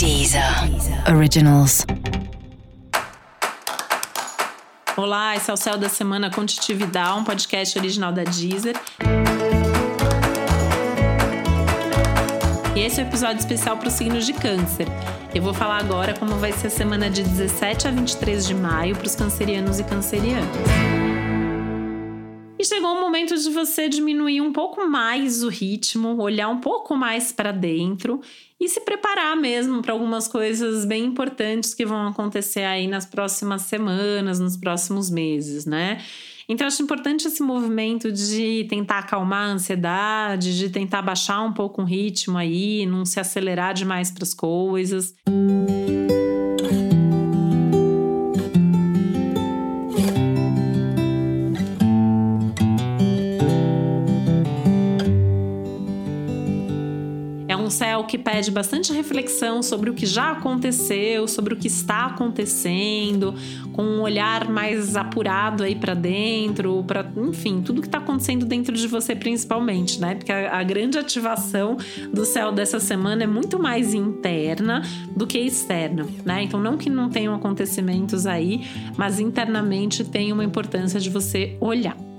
Deezer Originals. Olá, esse é o Céu da Semana com Titividade, um podcast original da Deezer. E esse é o um episódio especial para os signos de câncer. Eu vou falar agora como vai ser a semana de 17 a 23 de maio para os cancerianos e cancerianas. E chegou o momento de você diminuir um pouco mais o ritmo, olhar um pouco mais para dentro e se preparar mesmo para algumas coisas bem importantes que vão acontecer aí nas próximas semanas, nos próximos meses, né? Então, acho importante esse movimento de tentar acalmar a ansiedade, de tentar baixar um pouco o ritmo aí, não se acelerar demais para as coisas. Música céu que pede bastante reflexão sobre o que já aconteceu, sobre o que está acontecendo, com um olhar mais apurado aí para dentro, para, enfim, tudo que está acontecendo dentro de você principalmente, né? Porque a, a grande ativação do céu dessa semana é muito mais interna do que externa, né? Então não que não tenham acontecimentos aí, mas internamente tem uma importância de você olhar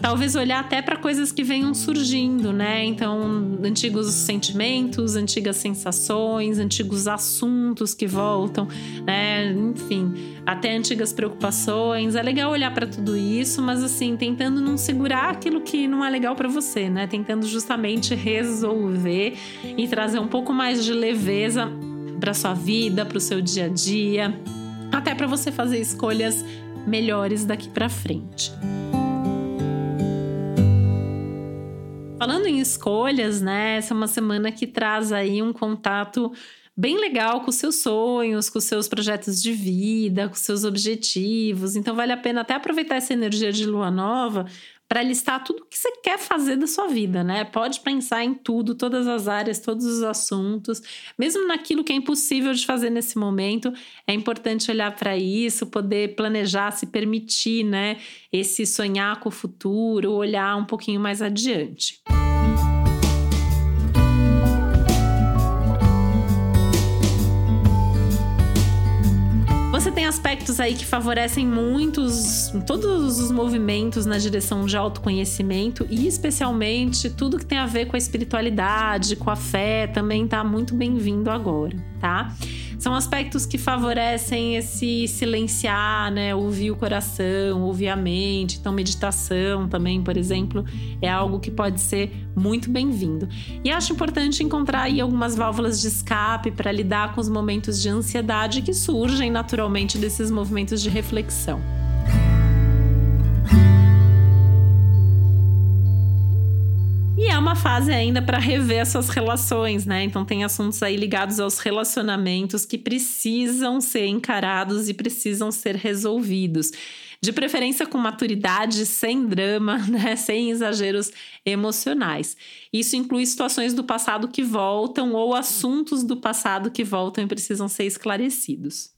talvez olhar até para coisas que venham surgindo, né? Então, antigos sentimentos, antigas sensações, antigos assuntos que voltam, né? Enfim, até antigas preocupações. É legal olhar para tudo isso, mas assim, tentando não segurar aquilo que não é legal para você, né? Tentando justamente resolver e trazer um pouco mais de leveza para sua vida, para o seu dia a dia, até para você fazer escolhas melhores daqui para frente. Falando em escolhas, né? Essa é uma semana que traz aí um contato bem legal com seus sonhos, com seus projetos de vida, com seus objetivos. Então vale a pena até aproveitar essa energia de lua nova para listar tudo o que você quer fazer da sua vida, né? Pode pensar em tudo, todas as áreas, todos os assuntos, mesmo naquilo que é impossível de fazer nesse momento, é importante olhar para isso, poder planejar, se permitir, né? Esse sonhar com o futuro, olhar um pouquinho mais adiante. Aspectos aí que favorecem muitos, todos os movimentos na direção de autoconhecimento e especialmente tudo que tem a ver com a espiritualidade, com a fé, também está muito bem-vindo agora, tá? São aspectos que favorecem esse silenciar, né? Ouvir o coração, ouvir a mente. Então, meditação também, por exemplo, é algo que pode ser muito bem-vindo. E acho importante encontrar aí algumas válvulas de escape para lidar com os momentos de ansiedade que surgem naturalmente desses movimentos de reflexão. é uma fase ainda para rever as suas relações, né? Então tem assuntos aí ligados aos relacionamentos que precisam ser encarados e precisam ser resolvidos. De preferência com maturidade, sem drama, né? sem exageros emocionais. Isso inclui situações do passado que voltam ou assuntos do passado que voltam e precisam ser esclarecidos.